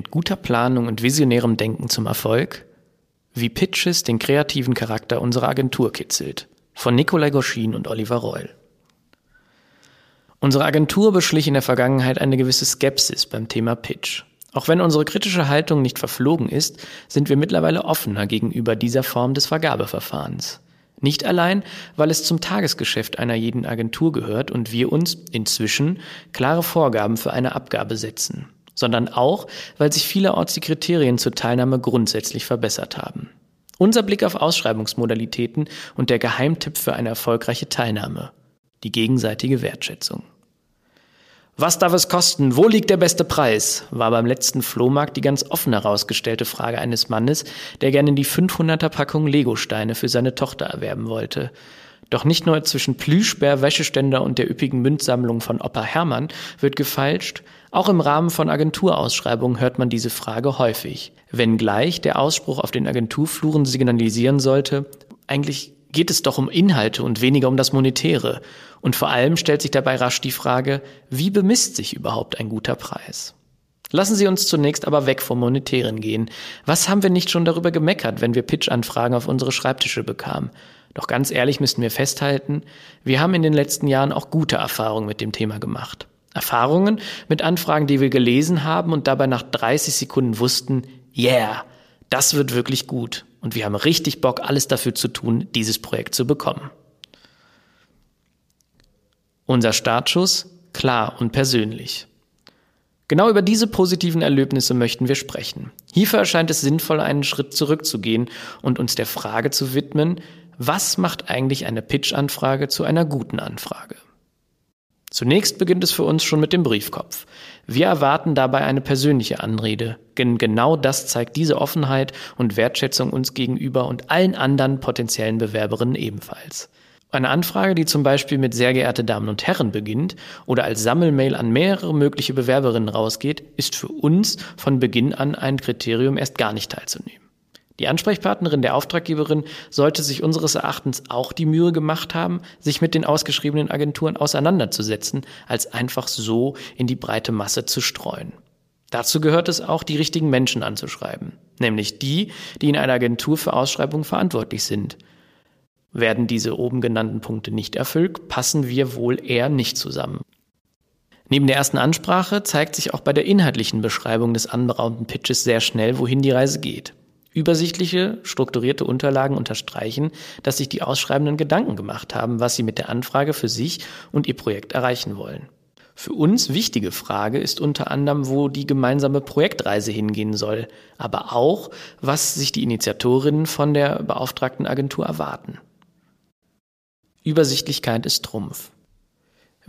Mit guter Planung und visionärem Denken zum Erfolg? Wie Pitches den kreativen Charakter unserer Agentur kitzelt. Von Nikolai Goschin und Oliver Reul. Unsere Agentur beschlich in der Vergangenheit eine gewisse Skepsis beim Thema Pitch. Auch wenn unsere kritische Haltung nicht verflogen ist, sind wir mittlerweile offener gegenüber dieser Form des Vergabeverfahrens. Nicht allein, weil es zum Tagesgeschäft einer jeden Agentur gehört und wir uns inzwischen klare Vorgaben für eine Abgabe setzen, sondern auch, weil sich vielerorts die Kriterien zur Teilnahme grundsätzlich verbessert haben. Unser Blick auf Ausschreibungsmodalitäten und der Geheimtipp für eine erfolgreiche Teilnahme. Die gegenseitige Wertschätzung. Was darf es kosten? Wo liegt der beste Preis? war beim letzten Flohmarkt die ganz offen herausgestellte Frage eines Mannes, der gerne die 500er Packung Legosteine für seine Tochter erwerben wollte. Doch nicht nur zwischen Plüschbär, Wäscheständer und der üppigen Münzsammlung von Opa Hermann wird gefeilscht, auch im Rahmen von Agenturausschreibungen hört man diese Frage häufig. Wenngleich der Ausspruch auf den Agenturfluren signalisieren sollte, eigentlich geht es doch um Inhalte und weniger um das Monetäre. Und vor allem stellt sich dabei rasch die Frage, wie bemisst sich überhaupt ein guter Preis? Lassen Sie uns zunächst aber weg vom Monetären gehen. Was haben wir nicht schon darüber gemeckert, wenn wir Pitch-Anfragen auf unsere Schreibtische bekamen? Doch ganz ehrlich müssten wir festhalten, wir haben in den letzten Jahren auch gute Erfahrungen mit dem Thema gemacht. Erfahrungen mit Anfragen, die wir gelesen haben und dabei nach 30 Sekunden wussten, yeah, das wird wirklich gut und wir haben richtig Bock, alles dafür zu tun, dieses Projekt zu bekommen. Unser Startschuss klar und persönlich. Genau über diese positiven Erlebnisse möchten wir sprechen. Hierfür erscheint es sinnvoll, einen Schritt zurückzugehen und uns der Frage zu widmen, was macht eigentlich eine Pitch-Anfrage zu einer guten Anfrage? Zunächst beginnt es für uns schon mit dem Briefkopf. Wir erwarten dabei eine persönliche Anrede, denn genau das zeigt diese Offenheit und Wertschätzung uns gegenüber und allen anderen potenziellen Bewerberinnen ebenfalls. Eine Anfrage, die zum Beispiel mit sehr geehrte Damen und Herren beginnt oder als Sammelmail an mehrere mögliche Bewerberinnen rausgeht, ist für uns von Beginn an ein Kriterium, erst gar nicht teilzunehmen. Die Ansprechpartnerin der Auftraggeberin sollte sich unseres Erachtens auch die Mühe gemacht haben, sich mit den ausgeschriebenen Agenturen auseinanderzusetzen, als einfach so in die breite Masse zu streuen. Dazu gehört es auch, die richtigen Menschen anzuschreiben, nämlich die, die in einer Agentur für Ausschreibungen verantwortlich sind. Werden diese oben genannten Punkte nicht erfüllt, passen wir wohl eher nicht zusammen. Neben der ersten Ansprache zeigt sich auch bei der inhaltlichen Beschreibung des anberaumten Pitches sehr schnell, wohin die Reise geht. Übersichtliche, strukturierte Unterlagen unterstreichen, dass sich die Ausschreibenden Gedanken gemacht haben, was sie mit der Anfrage für sich und ihr Projekt erreichen wollen. Für uns wichtige Frage ist unter anderem, wo die gemeinsame Projektreise hingehen soll, aber auch, was sich die Initiatorinnen von der beauftragten Agentur erwarten. Übersichtlichkeit ist Trumpf.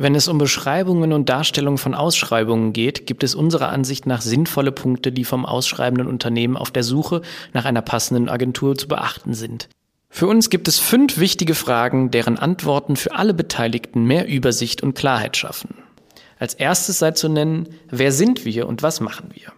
Wenn es um Beschreibungen und Darstellung von Ausschreibungen geht, gibt es unserer Ansicht nach sinnvolle Punkte, die vom ausschreibenden Unternehmen auf der Suche nach einer passenden Agentur zu beachten sind. Für uns gibt es fünf wichtige Fragen, deren Antworten für alle Beteiligten mehr Übersicht und Klarheit schaffen. Als erstes sei zu nennen, wer sind wir und was machen wir?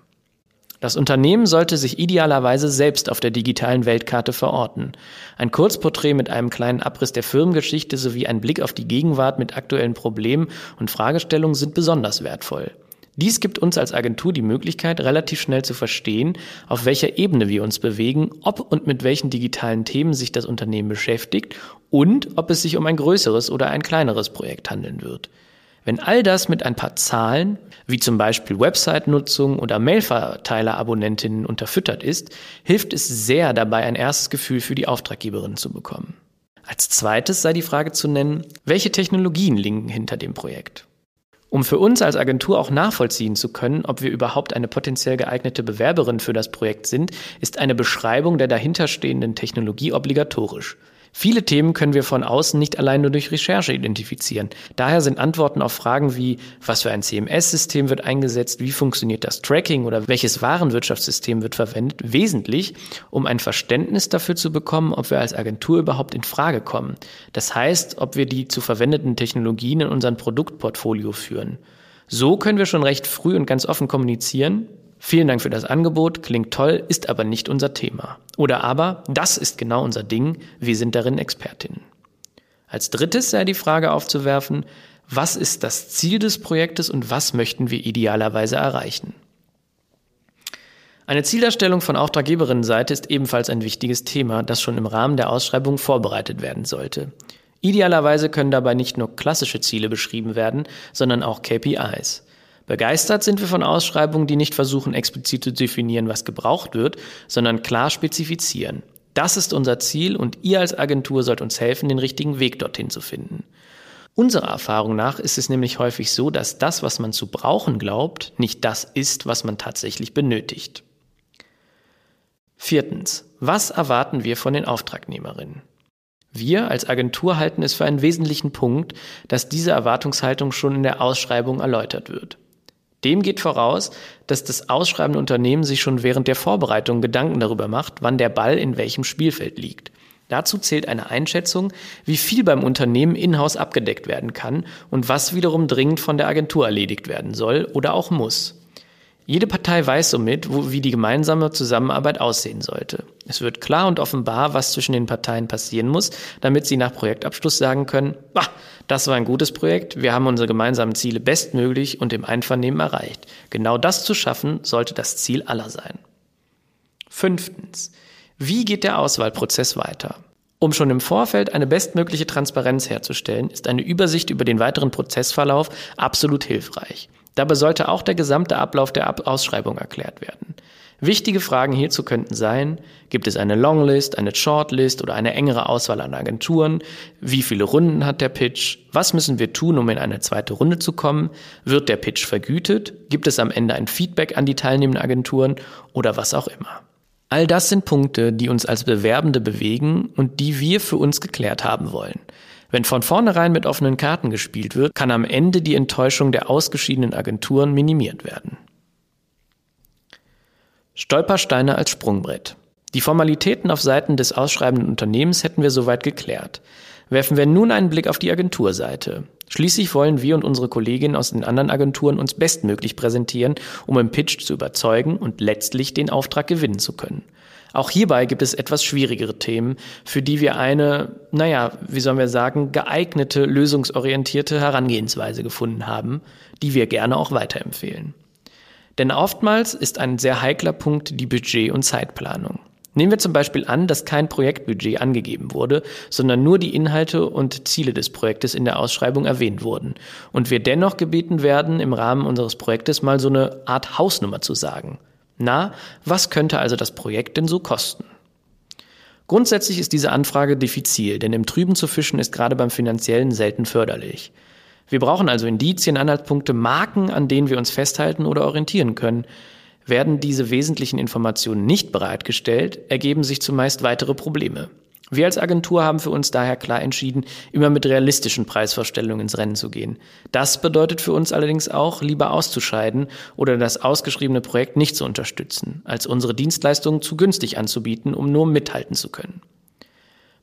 Das Unternehmen sollte sich idealerweise selbst auf der digitalen Weltkarte verorten. Ein Kurzporträt mit einem kleinen Abriss der Firmengeschichte sowie ein Blick auf die Gegenwart mit aktuellen Problemen und Fragestellungen sind besonders wertvoll. Dies gibt uns als Agentur die Möglichkeit, relativ schnell zu verstehen, auf welcher Ebene wir uns bewegen, ob und mit welchen digitalen Themen sich das Unternehmen beschäftigt und ob es sich um ein größeres oder ein kleineres Projekt handeln wird. Wenn all das mit ein paar Zahlen, wie zum Beispiel Website-Nutzung oder Mailverteiler-Abonnentinnen unterfüttert ist, hilft es sehr dabei, ein erstes Gefühl für die Auftraggeberin zu bekommen. Als zweites sei die Frage zu nennen, welche Technologien liegen hinter dem Projekt? Um für uns als Agentur auch nachvollziehen zu können, ob wir überhaupt eine potenziell geeignete Bewerberin für das Projekt sind, ist eine Beschreibung der dahinterstehenden Technologie obligatorisch. Viele Themen können wir von außen nicht allein nur durch Recherche identifizieren. Daher sind Antworten auf Fragen wie, was für ein CMS-System wird eingesetzt, wie funktioniert das Tracking oder welches Warenwirtschaftssystem wird verwendet, wesentlich, um ein Verständnis dafür zu bekommen, ob wir als Agentur überhaupt in Frage kommen. Das heißt, ob wir die zu verwendeten Technologien in unserem Produktportfolio führen. So können wir schon recht früh und ganz offen kommunizieren, Vielen Dank für das Angebot, klingt toll, ist aber nicht unser Thema. Oder aber, das ist genau unser Ding, wir sind darin Expertinnen. Als drittes sei die Frage aufzuwerfen, was ist das Ziel des Projektes und was möchten wir idealerweise erreichen? Eine Zieldarstellung von Auftraggeberinnenseite ist ebenfalls ein wichtiges Thema, das schon im Rahmen der Ausschreibung vorbereitet werden sollte. Idealerweise können dabei nicht nur klassische Ziele beschrieben werden, sondern auch KPIs. Begeistert sind wir von Ausschreibungen, die nicht versuchen, explizit zu definieren, was gebraucht wird, sondern klar spezifizieren. Das ist unser Ziel und ihr als Agentur sollt uns helfen, den richtigen Weg dorthin zu finden. Unserer Erfahrung nach ist es nämlich häufig so, dass das, was man zu brauchen glaubt, nicht das ist, was man tatsächlich benötigt. Viertens. Was erwarten wir von den Auftragnehmerinnen? Wir als Agentur halten es für einen wesentlichen Punkt, dass diese Erwartungshaltung schon in der Ausschreibung erläutert wird. Dem geht voraus, dass das ausschreibende Unternehmen sich schon während der Vorbereitung Gedanken darüber macht, wann der Ball in welchem Spielfeld liegt. Dazu zählt eine Einschätzung, wie viel beim Unternehmen in-house abgedeckt werden kann und was wiederum dringend von der Agentur erledigt werden soll oder auch muss. Jede Partei weiß somit, wo, wie die gemeinsame Zusammenarbeit aussehen sollte. Es wird klar und offenbar, was zwischen den Parteien passieren muss, damit sie nach Projektabschluss sagen können, bah, das war ein gutes Projekt, wir haben unsere gemeinsamen Ziele bestmöglich und im Einvernehmen erreicht. Genau das zu schaffen, sollte das Ziel aller sein. Fünftens. Wie geht der Auswahlprozess weiter? Um schon im Vorfeld eine bestmögliche Transparenz herzustellen, ist eine Übersicht über den weiteren Prozessverlauf absolut hilfreich. Dabei sollte auch der gesamte Ablauf der Ausschreibung erklärt werden. Wichtige Fragen hierzu könnten sein, gibt es eine Longlist, eine Shortlist oder eine engere Auswahl an Agenturen? Wie viele Runden hat der Pitch? Was müssen wir tun, um in eine zweite Runde zu kommen? Wird der Pitch vergütet? Gibt es am Ende ein Feedback an die teilnehmenden Agenturen oder was auch immer? All das sind Punkte, die uns als Bewerbende bewegen und die wir für uns geklärt haben wollen. Wenn von vornherein mit offenen Karten gespielt wird, kann am Ende die Enttäuschung der ausgeschiedenen Agenturen minimiert werden. Stolpersteine als Sprungbrett. Die Formalitäten auf Seiten des ausschreibenden Unternehmens hätten wir soweit geklärt. Werfen wir nun einen Blick auf die Agenturseite. Schließlich wollen wir und unsere Kolleginnen aus den anderen Agenturen uns bestmöglich präsentieren, um im Pitch zu überzeugen und letztlich den Auftrag gewinnen zu können. Auch hierbei gibt es etwas schwierigere Themen, für die wir eine, naja, wie sollen wir sagen, geeignete, lösungsorientierte Herangehensweise gefunden haben, die wir gerne auch weiterempfehlen. Denn oftmals ist ein sehr heikler Punkt die Budget- und Zeitplanung. Nehmen wir zum Beispiel an, dass kein Projektbudget angegeben wurde, sondern nur die Inhalte und Ziele des Projektes in der Ausschreibung erwähnt wurden und wir dennoch gebeten werden, im Rahmen unseres Projektes mal so eine Art Hausnummer zu sagen. Na, was könnte also das Projekt denn so kosten? Grundsätzlich ist diese Anfrage diffizil, denn im Trüben zu fischen ist gerade beim finanziellen selten förderlich. Wir brauchen also Indizien, Anhaltspunkte, Marken, an denen wir uns festhalten oder orientieren können. Werden diese wesentlichen Informationen nicht bereitgestellt, ergeben sich zumeist weitere Probleme. Wir als Agentur haben für uns daher klar entschieden, immer mit realistischen Preisvorstellungen ins Rennen zu gehen. Das bedeutet für uns allerdings auch, lieber auszuscheiden oder das ausgeschriebene Projekt nicht zu unterstützen, als unsere Dienstleistungen zu günstig anzubieten, um nur mithalten zu können.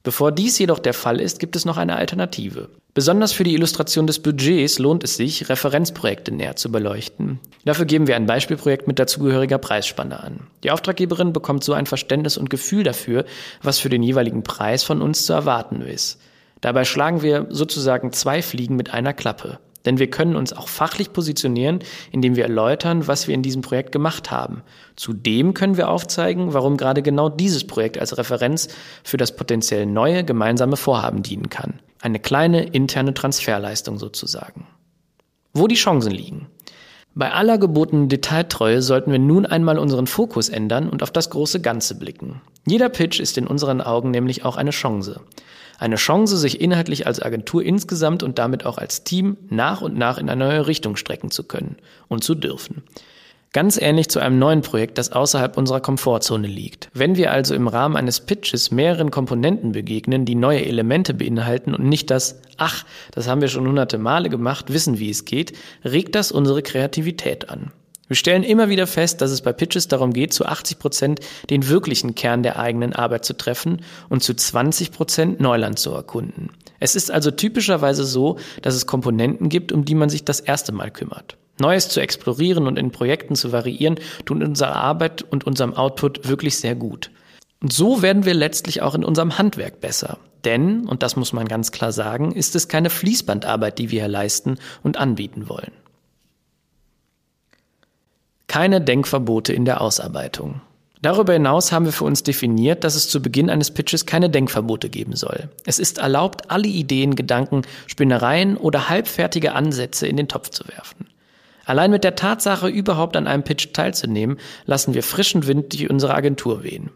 Bevor dies jedoch der Fall ist, gibt es noch eine Alternative. Besonders für die Illustration des Budgets lohnt es sich, Referenzprojekte näher zu beleuchten. Dafür geben wir ein Beispielprojekt mit dazugehöriger Preisspanne an. Die Auftraggeberin bekommt so ein Verständnis und Gefühl dafür, was für den jeweiligen Preis von uns zu erwarten ist. Dabei schlagen wir sozusagen zwei Fliegen mit einer Klappe. Denn wir können uns auch fachlich positionieren, indem wir erläutern, was wir in diesem Projekt gemacht haben. Zudem können wir aufzeigen, warum gerade genau dieses Projekt als Referenz für das potenziell neue gemeinsame Vorhaben dienen kann. Eine kleine interne Transferleistung sozusagen. Wo die Chancen liegen. Bei aller gebotenen Detailtreue sollten wir nun einmal unseren Fokus ändern und auf das große Ganze blicken. Jeder Pitch ist in unseren Augen nämlich auch eine Chance. Eine Chance, sich inhaltlich als Agentur insgesamt und damit auch als Team nach und nach in eine neue Richtung strecken zu können und zu dürfen. Ganz ähnlich zu einem neuen Projekt, das außerhalb unserer Komfortzone liegt. Wenn wir also im Rahmen eines Pitches mehreren Komponenten begegnen, die neue Elemente beinhalten und nicht das, ach, das haben wir schon hunderte Male gemacht, wissen, wie es geht, regt das unsere Kreativität an. Wir stellen immer wieder fest, dass es bei Pitches darum geht, zu 80 Prozent den wirklichen Kern der eigenen Arbeit zu treffen und zu 20 Prozent Neuland zu erkunden. Es ist also typischerweise so, dass es Komponenten gibt, um die man sich das erste Mal kümmert. Neues zu explorieren und in Projekten zu variieren, tun unserer Arbeit und unserem Output wirklich sehr gut. Und so werden wir letztlich auch in unserem Handwerk besser. Denn, und das muss man ganz klar sagen, ist es keine Fließbandarbeit, die wir hier leisten und anbieten wollen. Keine Denkverbote in der Ausarbeitung. Darüber hinaus haben wir für uns definiert, dass es zu Beginn eines Pitches keine Denkverbote geben soll. Es ist erlaubt, alle Ideen, Gedanken, Spinnereien oder halbfertige Ansätze in den Topf zu werfen. Allein mit der Tatsache, überhaupt an einem Pitch teilzunehmen, lassen wir frischen Wind durch unsere Agentur wehen.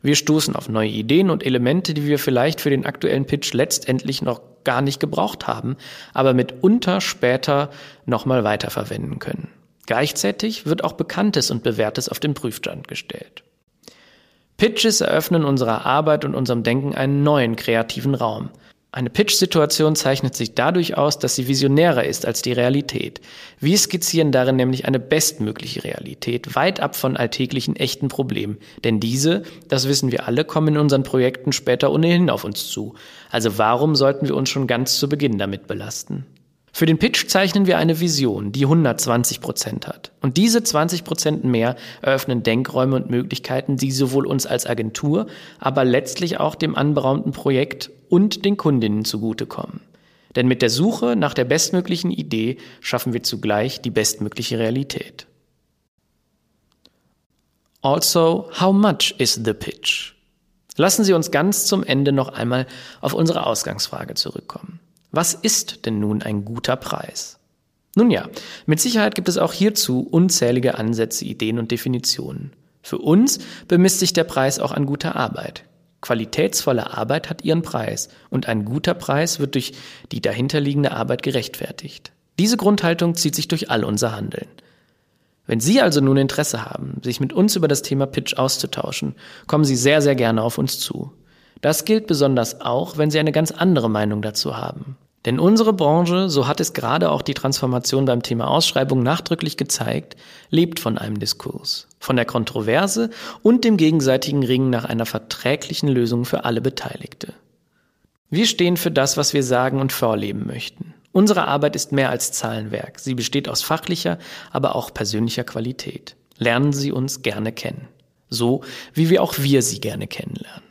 Wir stoßen auf neue Ideen und Elemente, die wir vielleicht für den aktuellen Pitch letztendlich noch gar nicht gebraucht haben, aber mitunter später nochmal weiterverwenden können. Gleichzeitig wird auch Bekanntes und Bewährtes auf den Prüfstand gestellt. Pitches eröffnen unserer Arbeit und unserem Denken einen neuen kreativen Raum. Eine Pitch-Situation zeichnet sich dadurch aus, dass sie visionärer ist als die Realität. Wir skizzieren darin nämlich eine bestmögliche Realität, weit ab von alltäglichen echten Problemen. Denn diese, das wissen wir alle, kommen in unseren Projekten später ohnehin auf uns zu. Also warum sollten wir uns schon ganz zu Beginn damit belasten? Für den Pitch zeichnen wir eine Vision, die 120 Prozent hat. Und diese 20 Prozent mehr eröffnen Denkräume und Möglichkeiten, die sowohl uns als Agentur, aber letztlich auch dem anberaumten Projekt und den Kundinnen zugutekommen. Denn mit der Suche nach der bestmöglichen Idee schaffen wir zugleich die bestmögliche Realität. Also, how much is the pitch? Lassen Sie uns ganz zum Ende noch einmal auf unsere Ausgangsfrage zurückkommen. Was ist denn nun ein guter Preis? Nun ja, mit Sicherheit gibt es auch hierzu unzählige Ansätze, Ideen und Definitionen. Für uns bemisst sich der Preis auch an guter Arbeit. Qualitätsvolle Arbeit hat ihren Preis und ein guter Preis wird durch die dahinterliegende Arbeit gerechtfertigt. Diese Grundhaltung zieht sich durch all unser Handeln. Wenn Sie also nun Interesse haben, sich mit uns über das Thema Pitch auszutauschen, kommen Sie sehr, sehr gerne auf uns zu. Das gilt besonders auch, wenn Sie eine ganz andere Meinung dazu haben. Denn unsere Branche, so hat es gerade auch die Transformation beim Thema Ausschreibung nachdrücklich gezeigt, lebt von einem Diskurs, von der Kontroverse und dem gegenseitigen Ringen nach einer verträglichen Lösung für alle Beteiligte. Wir stehen für das, was wir sagen und vorleben möchten. Unsere Arbeit ist mehr als Zahlenwerk. Sie besteht aus fachlicher, aber auch persönlicher Qualität. Lernen Sie uns gerne kennen. So, wie wir auch wir Sie gerne kennenlernen.